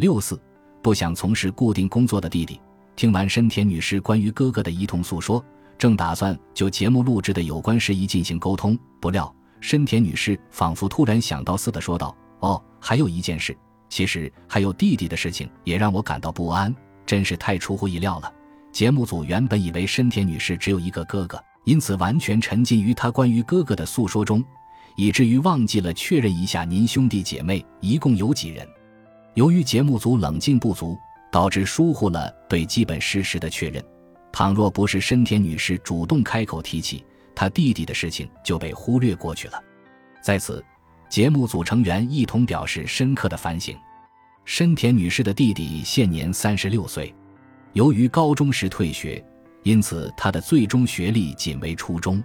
六四不想从事固定工作的弟弟，听完深田女士关于哥哥的一通诉说，正打算就节目录制的有关事宜进行沟通，不料深田女士仿佛突然想到似的说道：“哦，还有一件事，其实还有弟弟的事情也让我感到不安，真是太出乎意料了。节目组原本以为深田女士只有一个哥哥，因此完全沉浸于她关于哥哥的诉说中。”以至于忘记了确认一下您兄弟姐妹一共有几人。由于节目组冷静不足，导致疏忽了对基本事实的确认。倘若不是深田女士主动开口提起她弟弟的事情，就被忽略过去了。在此，节目组成员一同表示深刻的反省。深田女士的弟弟现年三十六岁，由于高中时退学，因此他的最终学历仅为初中。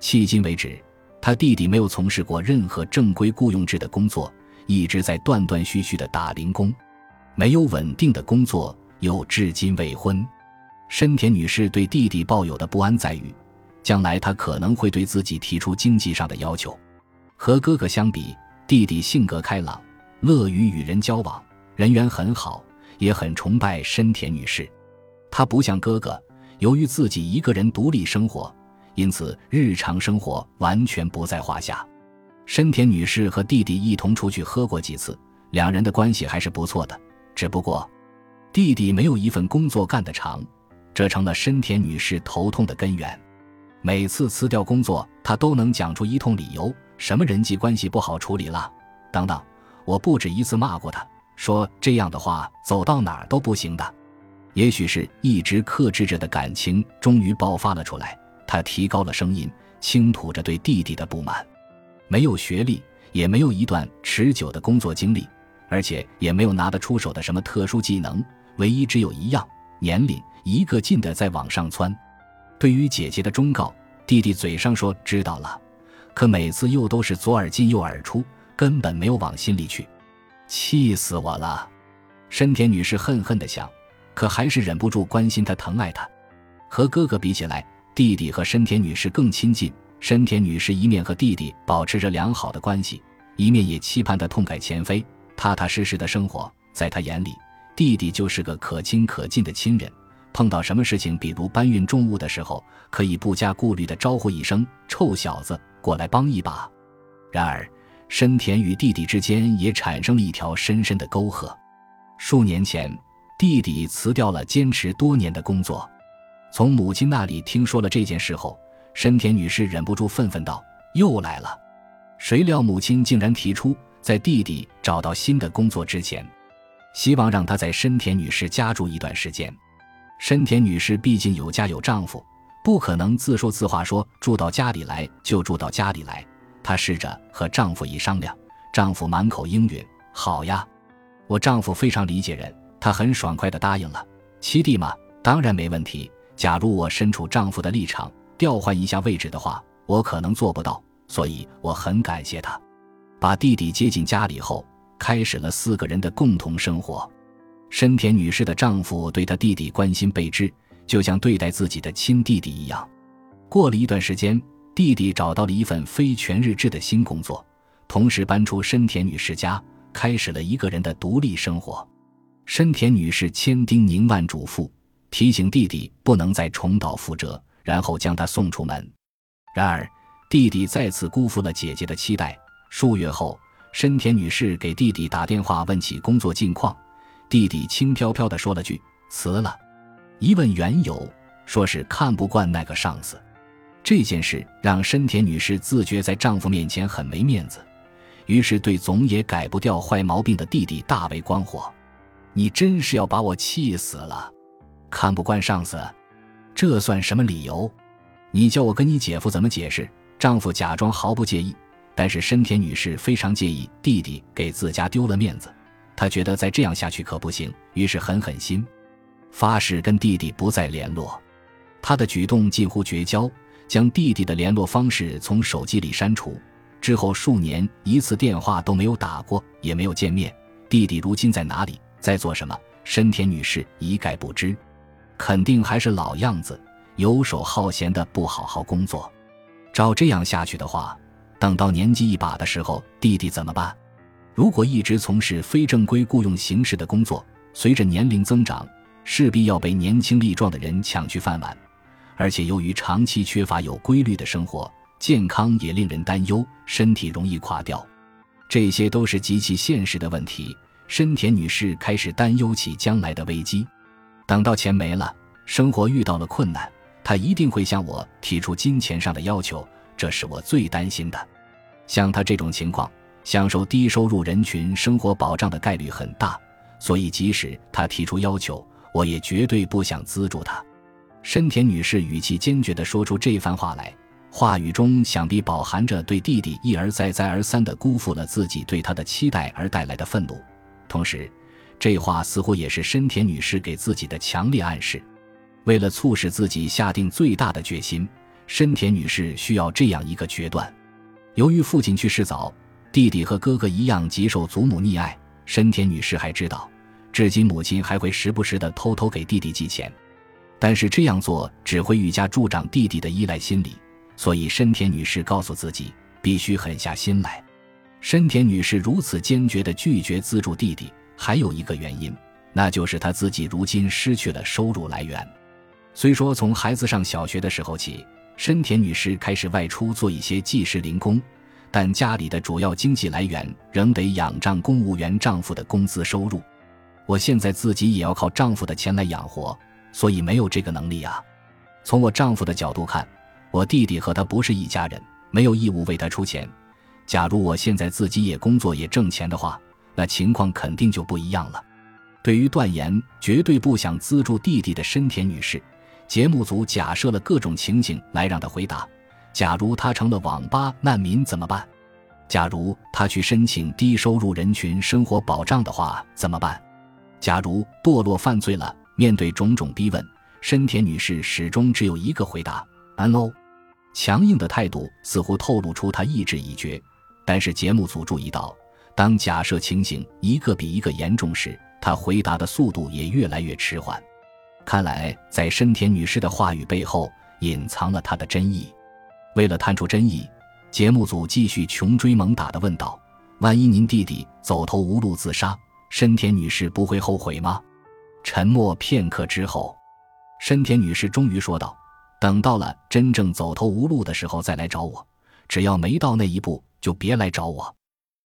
迄今为止。他弟弟没有从事过任何正规雇佣制的工作，一直在断断续续的打零工，没有稳定的工作，又至今未婚。深田女士对弟弟抱有的不安在于，将来他可能会对自己提出经济上的要求。和哥哥相比，弟弟性格开朗，乐于与人交往，人缘很好，也很崇拜深田女士。他不像哥哥，由于自己一个人独立生活。因此，日常生活完全不在话下。深田女士和弟弟一同出去喝过几次，两人的关系还是不错的。只不过，弟弟没有一份工作干得长，这成了深田女士头痛的根源。每次辞掉工作，她都能讲出一通理由，什么人际关系不好处理了，等等。我不止一次骂过她，说这样的话走到哪儿都不行的。也许是一直克制着的感情终于爆发了出来。他提高了声音，倾吐着对弟弟的不满。没有学历，也没有一段持久的工作经历，而且也没有拿得出手的什么特殊技能。唯一只有一样，年龄一个劲的在往上窜。对于姐姐的忠告，弟弟嘴上说知道了，可每次又都是左耳进右耳出，根本没有往心里去。气死我了！深田女士恨恨的想，可还是忍不住关心他、疼爱他。和哥哥比起来。弟弟和深田女士更亲近，深田女士一面和弟弟保持着良好的关系，一面也期盼他痛改前非、踏踏实实的生活。在她眼里，弟弟就是个可亲可敬的亲人，碰到什么事情，比如搬运重物的时候，可以不加顾虑地招呼一声“臭小子，过来帮一把”。然而，深田与弟弟之间也产生了一条深深的沟壑。数年前，弟弟辞掉了坚持多年的工作。从母亲那里听说了这件事后，深田女士忍不住愤愤道：“又来了！”谁料母亲竟然提出，在弟弟找到新的工作之前，希望让他在深田女士家住一段时间。深田女士毕竟有家有丈夫，不可能自说自话说住到家里来就住到家里来。她试着和丈夫一商量，丈夫满口应允：“好呀，我丈夫非常理解人。”他很爽快地答应了。七弟嘛，当然没问题。假如我身处丈夫的立场，调换一下位置的话，我可能做不到，所以我很感谢他。把弟弟接进家里后，开始了四个人的共同生活。深田女士的丈夫对她弟弟关心备至，就像对待自己的亲弟弟一样。过了一段时间，弟弟找到了一份非全日制的新工作，同时搬出深田女士家，开始了一个人的独立生活。深田女士千叮咛万嘱咐。提醒弟弟不能再重蹈覆辙，然后将他送出门。然而，弟弟再次辜负了姐姐的期待。数月后，深田女士给弟弟打电话问起工作近况，弟弟轻飘飘地说了句“辞了”。一问缘由，说是看不惯那个上司。这件事让深田女士自觉在丈夫面前很没面子，于是对总也改不掉坏毛病的弟弟大为光火：“你真是要把我气死了！”看不惯上司，这算什么理由？你叫我跟你姐夫怎么解释？丈夫假装毫不介意，但是深田女士非常介意弟弟给自家丢了面子，她觉得再这样下去可不行，于是狠狠心，发誓跟弟弟不再联络。她的举动近乎绝交，将弟弟的联络方式从手机里删除。之后数年一次电话都没有打过，也没有见面。弟弟如今在哪里，在做什么？深田女士一概不知。肯定还是老样子，游手好闲的，不好好工作。照这样下去的话，等到年纪一把的时候，弟弟怎么办？如果一直从事非正规雇佣形式的工作，随着年龄增长，势必要被年轻力壮的人抢去饭碗，而且由于长期缺乏有规律的生活，健康也令人担忧，身体容易垮掉。这些都是极其现实的问题。深田女士开始担忧起将来的危机。等到钱没了，生活遇到了困难，他一定会向我提出金钱上的要求，这是我最担心的。像他这种情况，享受低收入人群生活保障的概率很大。所以，即使他提出要求，我也绝对不想资助他。深田女士语气坚决地说出这番话来，话语中想必饱含着对弟弟一而再、再而三地辜负了自己对他的期待而带来的愤怒。同时，这话似乎也是深田女士给自己的强烈暗示。为了促使自己下定最大的决心，深田女士需要这样一个决断。由于父亲去世早，弟弟和哥哥一样极受祖母溺爱。深田女士还知道。至今，母亲还会时不时的偷偷给弟弟寄钱，但是这样做只会愈加助长弟弟的依赖心理。所以，深田女士告诉自己，必须狠下心来。深田女士如此坚决地拒绝资助弟弟，还有一个原因，那就是她自己如今失去了收入来源。虽说从孩子上小学的时候起，深田女士开始外出做一些计时零工，但家里的主要经济来源仍得仰仗公务员丈夫的工资收入。我现在自己也要靠丈夫的钱来养活，所以没有这个能力啊。从我丈夫的角度看，我弟弟和他不是一家人，没有义务为他出钱。假如我现在自己也工作也挣钱的话，那情况肯定就不一样了。对于断言绝对不想资助弟弟的深田女士，节目组假设了各种情景来让她回答：假如她成了网吧难民怎么办？假如她去申请低收入人群生活保障的话怎么办？假如堕落犯罪了，面对种种逼问，深田女士始终只有一个回答：“no。”强硬的态度似乎透露出她意志已决。但是节目组注意到，当假设情形一个比一个严重时，她回答的速度也越来越迟缓。看来，在深田女士的话语背后隐藏了她的真意。为了探出真意，节目组继续穷追猛打地问道：“万一您弟弟走投无路自杀？”深田女士不会后悔吗？沉默片刻之后，深田女士终于说道：“等到了真正走投无路的时候再来找我，只要没到那一步，就别来找我。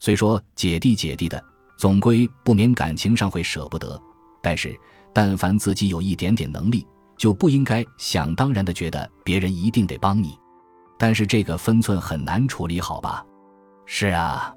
虽说姐弟姐弟的，总归不免感情上会舍不得，但是但凡自己有一点点能力，就不应该想当然的觉得别人一定得帮你。但是这个分寸很难处理好吧？是啊，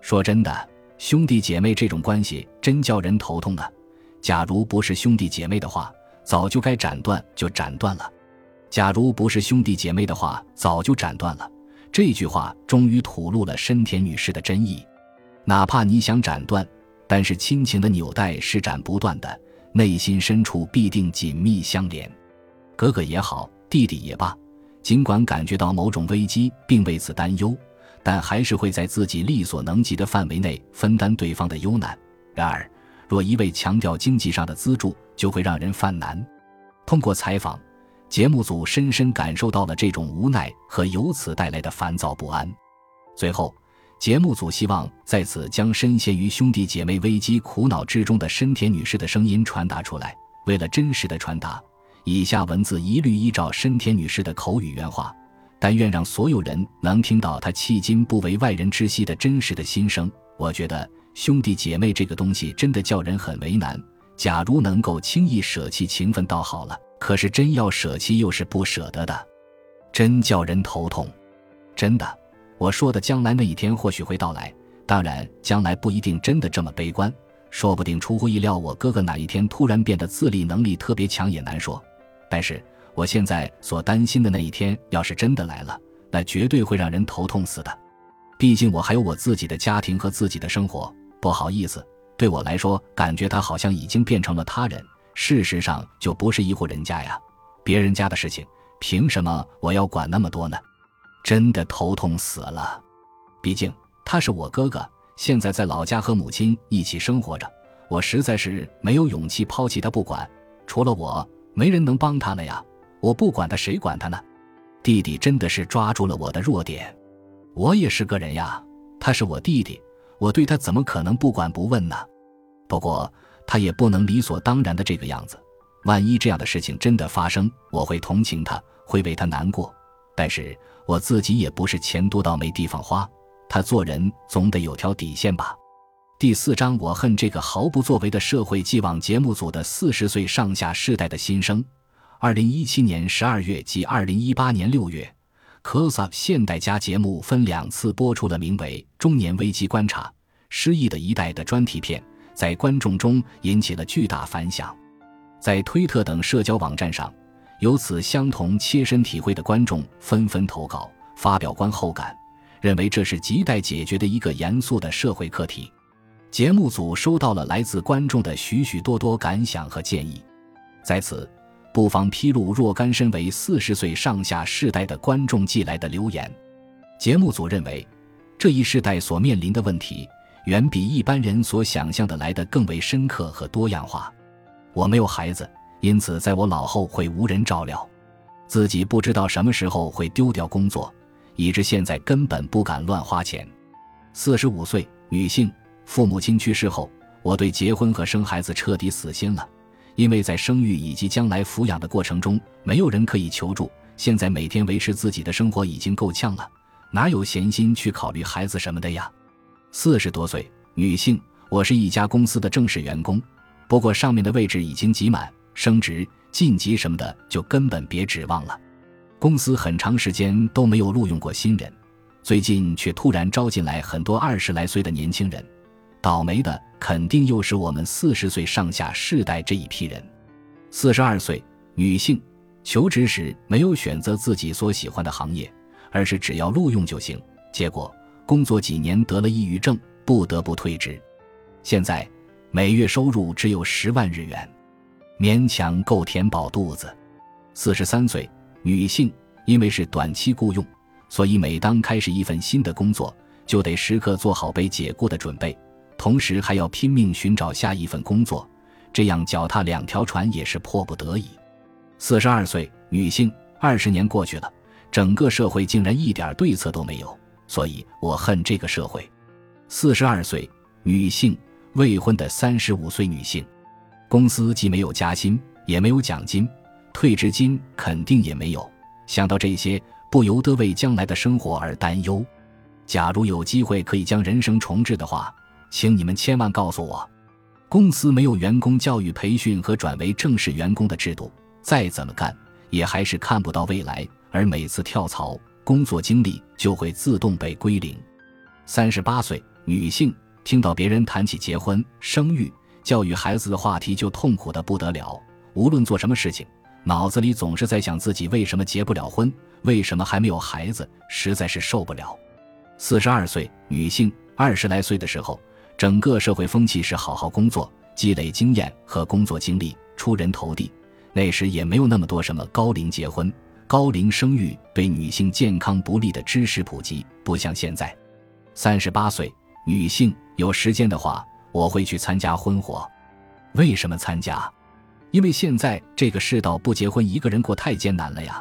说真的。”兄弟姐妹这种关系真叫人头痛啊！假如不是兄弟姐妹的话，早就该斩断就斩断了；假如不是兄弟姐妹的话，早就斩断了。这句话终于吐露了深田女士的真意。哪怕你想斩断，但是亲情的纽带是斩不断的，内心深处必定紧密相连。哥哥也好，弟弟也罢，尽管感觉到某种危机，并为此担忧。但还是会在自己力所能及的范围内分担对方的忧难。然而，若一味强调经济上的资助，就会让人犯难。通过采访，节目组深深感受到了这种无奈和由此带来的烦躁不安。最后，节目组希望在此将深陷于兄弟姐妹危机苦恼之中的深田女士的声音传达出来。为了真实的传达，以下文字一律依照深田女士的口语原话。但愿让所有人能听到她迄今不为外人知悉的真实的心声。我觉得兄弟姐妹这个东西真的叫人很为难。假如能够轻易舍弃情分，倒好了。可是真要舍弃，又是不舍得的，真叫人头痛。真的，我说的将来那一天或许会到来。当然，将来不一定真的这么悲观，说不定出乎意料，我哥哥哪一天突然变得自立能力特别强也难说。但是。我现在所担心的那一天，要是真的来了，那绝对会让人头痛死的。毕竟我还有我自己的家庭和自己的生活。不好意思，对我来说，感觉他好像已经变成了他人。事实上，就不是一户人家呀。别人家的事情，凭什么我要管那么多呢？真的头痛死了。毕竟他是我哥哥，现在在老家和母亲一起生活着，我实在是没有勇气抛弃他不管。除了我，没人能帮他了呀。我不管他，谁管他呢？弟弟真的是抓住了我的弱点。我也是个人呀，他是我弟弟，我对他怎么可能不管不问呢？不过他也不能理所当然的这个样子。万一这样的事情真的发生，我会同情他，会为他难过。但是我自己也不是钱多到没地方花，他做人总得有条底线吧。第四章，我恨这个毫不作为的社会既往节目组的四十岁上下世代的心声。二零一七年十二月及二零一八年六月，Close Up 现代家节目分两次播出了名为《中年危机观察》《失忆的一代》的专题片，在观众中引起了巨大反响。在推特等社交网站上，有此相同切身体会的观众纷纷投稿，发表观后感，认为这是亟待解决的一个严肃的社会课题。节目组收到了来自观众的许许多多感想和建议，在此。不妨披露若干身为四十岁上下世代的观众寄来的留言。节目组认为，这一世代所面临的问题远比一般人所想象的来得更为深刻和多样化。我没有孩子，因此在我老后会无人照料，自己不知道什么时候会丢掉工作，以致现在根本不敢乱花钱。四十五岁女性，父母亲去世后，我对结婚和生孩子彻底死心了。因为在生育以及将来抚养的过程中，没有人可以求助。现在每天维持自己的生活已经够呛了，哪有闲心去考虑孩子什么的呀？四十多岁女性，我是一家公司的正式员工，不过上面的位置已经挤满，升职晋级什么的就根本别指望了。公司很长时间都没有录用过新人，最近却突然招进来很多二十来岁的年轻人。倒霉的肯定又是我们四十岁上下世代这一批人。四十二岁女性求职时没有选择自己所喜欢的行业，而是只要录用就行。结果工作几年得了抑郁症，不得不退职。现在每月收入只有十万日元，勉强够填饱肚子。四十三岁女性因为是短期雇佣，所以每当开始一份新的工作，就得时刻做好被解雇的准备。同时还要拼命寻找下一份工作，这样脚踏两条船也是迫不得已。四十二岁女性，二十年过去了，整个社会竟然一点对策都没有，所以我恨这个社会。四十二岁女性，未婚的三十五岁女性，公司既没有加薪，也没有奖金，退职金肯定也没有。想到这些，不由得为将来的生活而担忧。假如有机会可以将人生重置的话。请你们千万告诉我，公司没有员工教育培训和转为正式员工的制度，再怎么干也还是看不到未来，而每次跳槽，工作经历就会自动被归零。三十八岁女性听到别人谈起结婚、生育、教育孩子的话题，就痛苦的不得了。无论做什么事情，脑子里总是在想自己为什么结不了婚，为什么还没有孩子，实在是受不了。四十二岁女性二十来岁的时候。整个社会风气是好好工作、积累经验和工作经历、出人头地。那时也没有那么多什么高龄结婚、高龄生育对女性健康不利的知识普及，不像现在。三十八岁女性有时间的话，我会去参加婚活。为什么参加？因为现在这个世道不结婚一个人过太艰难了呀。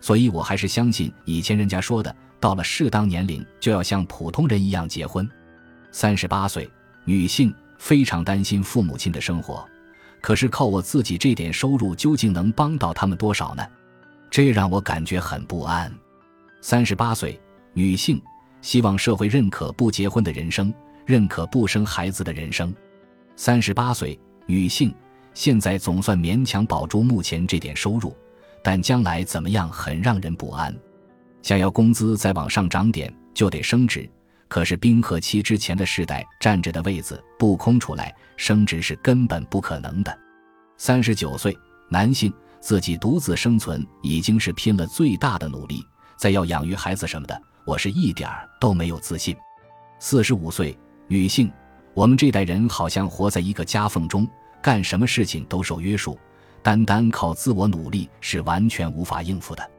所以我还是相信以前人家说的，到了适当年龄就要像普通人一样结婚。三十八岁女性非常担心父母亲的生活，可是靠我自己这点收入，究竟能帮到他们多少呢？这让我感觉很不安。三十八岁女性希望社会认可不结婚的人生，认可不生孩子的人生。三十八岁女性现在总算勉强保住目前这点收入，但将来怎么样很让人不安。想要工资再往上涨点，就得升职。可是冰河期之前的世代站着的位子不空出来，升职是根本不可能的。三十九岁男性自己独自生存已经是拼了最大的努力，再要养育孩子什么的，我是一点儿都没有自信。四十五岁女性，我们这代人好像活在一个夹缝中，干什么事情都受约束，单单靠自我努力是完全无法应付的，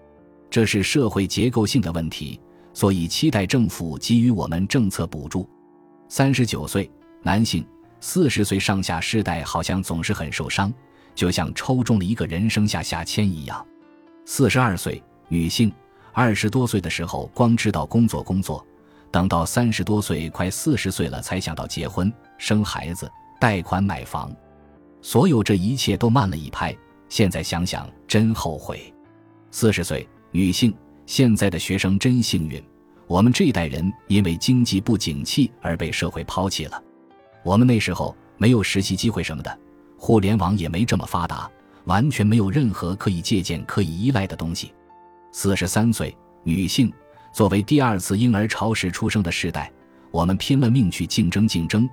这是社会结构性的问题。所以期待政府给予我们政策补助。三十九岁男性，四十岁上下世代好像总是很受伤，就像抽中了一个人生下下签一样。四十二岁女性，二十多岁的时候光知道工作工作，等到三十多岁、快四十岁了，才想到结婚、生孩子、贷款买房，所有这一切都慢了一拍。现在想想，真后悔。四十岁女性，现在的学生真幸运。我们这一代人因为经济不景气而被社会抛弃了。我们那时候没有实习机会什么的，互联网也没这么发达，完全没有任何可以借鉴、可以依赖的东西。四十三岁女性。作为第二次婴儿潮时出生的时代，我们拼了命去竞争竞争，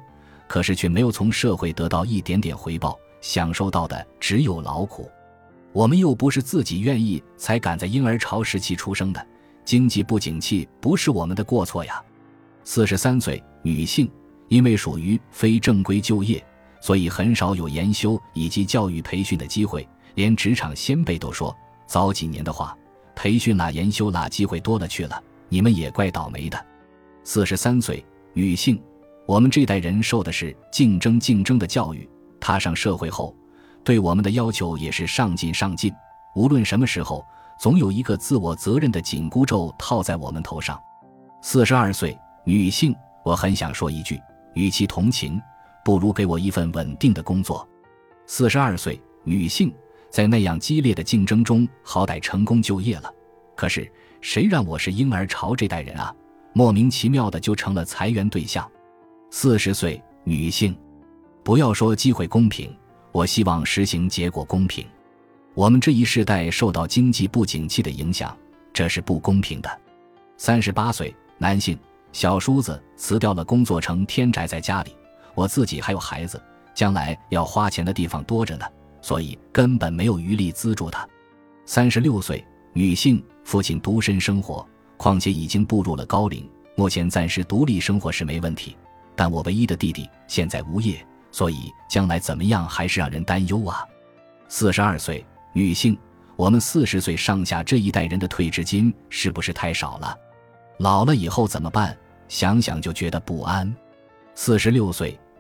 可是却没有从社会得到一点点回报，享受到的只有劳苦。我们又不是自己愿意才赶在婴儿潮时期出生的，经济不景气不是我们的过错呀。四十三岁女性，因为属于非正规就业，所以很少有研修以及教育培训的机会，连职场先辈都说，早几年的话。培训啦，研修啦，机会多了去了，你们也怪倒霉的。四十三岁女性，我们这代人受的是竞争竞争的教育，踏上社会后，对我们的要求也是上进上进。无论什么时候，总有一个自我责任的紧箍咒套在我们头上。四十二岁女性，我很想说一句：与其同情，不如给我一份稳定的工作。四十二岁女性。在那样激烈的竞争中，好歹成功就业了。可是谁让我是婴儿潮这代人啊？莫名其妙的就成了裁员对象。四十岁女性，不要说机会公平，我希望实行结果公平。我们这一世代受到经济不景气的影响，这是不公平的。三十八岁男性，小叔子辞掉了工作，成天宅在家里。我自己还有孩子，将来要花钱的地方多着呢。所以根本没有余力资助他。三十六岁女性，父亲独身生活，况且已经步入了高龄，目前暂时独立生活是没问题。但我唯一的弟弟现在无业，所以将来怎么样还是让人担忧啊。四十二岁女性，我们四十岁上下这一代人的退职金是不是太少了？老了以后怎么办？想想就觉得不安。四十六岁